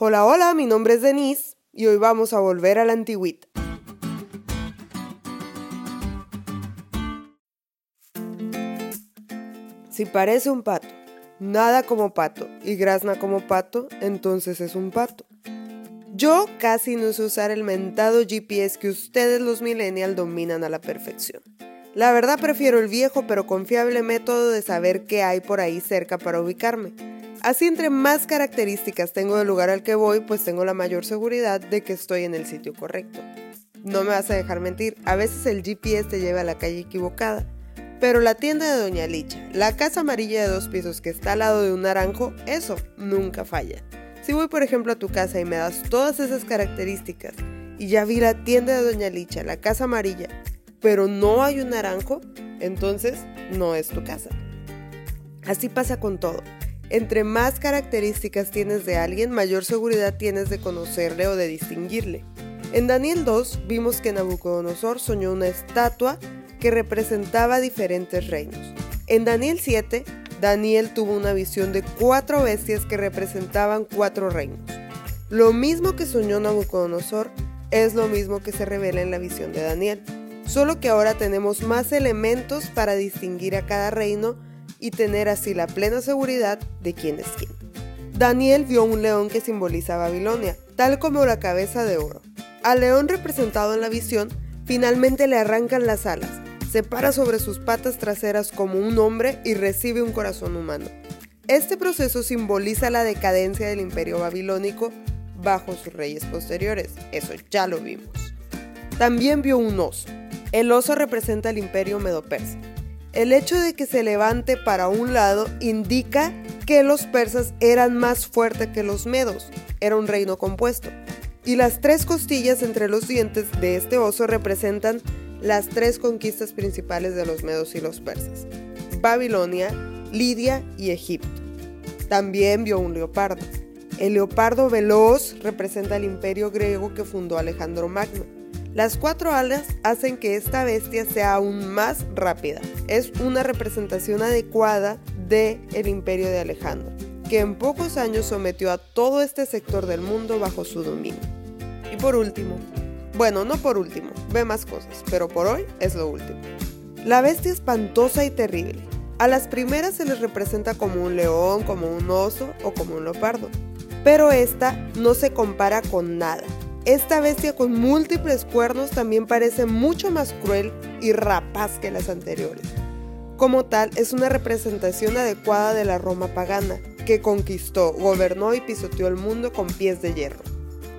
Hola, hola, mi nombre es Denise y hoy vamos a volver a la antigüita. Si parece un pato, nada como pato y grazna como pato, entonces es un pato. Yo casi no sé usar el mentado GPS que ustedes los millennials dominan a la perfección. La verdad prefiero el viejo pero confiable método de saber qué hay por ahí cerca para ubicarme. Así entre más características tengo del lugar al que voy, pues tengo la mayor seguridad de que estoy en el sitio correcto. No me vas a dejar mentir, a veces el GPS te lleva a la calle equivocada. Pero la tienda de Doña Licha, la casa amarilla de dos pisos que está al lado de un naranjo, eso nunca falla. Si voy por ejemplo a tu casa y me das todas esas características y ya vi la tienda de Doña Licha, la casa amarilla, pero no hay un naranjo, entonces no es tu casa. Así pasa con todo. Entre más características tienes de alguien, mayor seguridad tienes de conocerle o de distinguirle. En Daniel 2 vimos que Nabucodonosor soñó una estatua que representaba diferentes reinos. En Daniel 7, Daniel tuvo una visión de cuatro bestias que representaban cuatro reinos. Lo mismo que soñó Nabucodonosor es lo mismo que se revela en la visión de Daniel, solo que ahora tenemos más elementos para distinguir a cada reino y tener así la plena seguridad de quién es quién. Daniel vio un león que simboliza Babilonia, tal como la cabeza de oro. Al león representado en la visión, finalmente le arrancan las alas, se para sobre sus patas traseras como un hombre y recibe un corazón humano. Este proceso simboliza la decadencia del imperio babilónico bajo sus reyes posteriores, eso ya lo vimos. También vio un oso. El oso representa el imperio medo-persa. El hecho de que se levante para un lado indica que los persas eran más fuertes que los medos, era un reino compuesto. Y las tres costillas entre los dientes de este oso representan las tres conquistas principales de los medos y los persas, Babilonia, Lidia y Egipto. También vio un leopardo. El leopardo veloz representa el imperio griego que fundó Alejandro Magno. Las cuatro alas hacen que esta bestia sea aún más rápida. Es una representación adecuada del el imperio de Alejandro, que en pocos años sometió a todo este sector del mundo bajo su dominio. Y por último, bueno, no por último, ve más cosas, pero por hoy es lo último. La bestia espantosa y terrible. A las primeras se les representa como un león, como un oso o como un leopardo. Pero esta no se compara con nada. Esta bestia con múltiples cuernos también parece mucho más cruel y rapaz que las anteriores. Como tal, es una representación adecuada de la Roma pagana, que conquistó, gobernó y pisoteó el mundo con pies de hierro.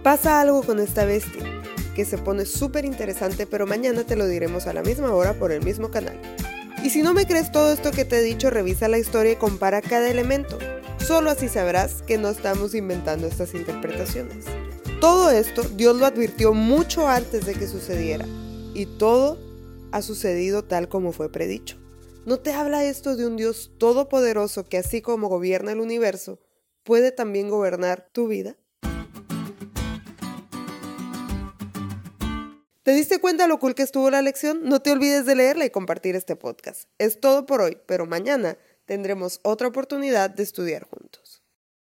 Pasa algo con esta bestia que se pone súper interesante, pero mañana te lo diremos a la misma hora por el mismo canal. Y si no me crees todo esto que te he dicho, revisa la historia y compara cada elemento. Solo así sabrás que no estamos inventando estas interpretaciones. Todo esto Dios lo advirtió mucho antes de que sucediera. Y todo ha sucedido tal como fue predicho. ¿No te habla esto de un Dios todopoderoso que así como gobierna el universo, puede también gobernar tu vida? ¿Te diste cuenta lo cool que estuvo la lección? No te olvides de leerla y compartir este podcast. Es todo por hoy, pero mañana tendremos otra oportunidad de estudiar juntos.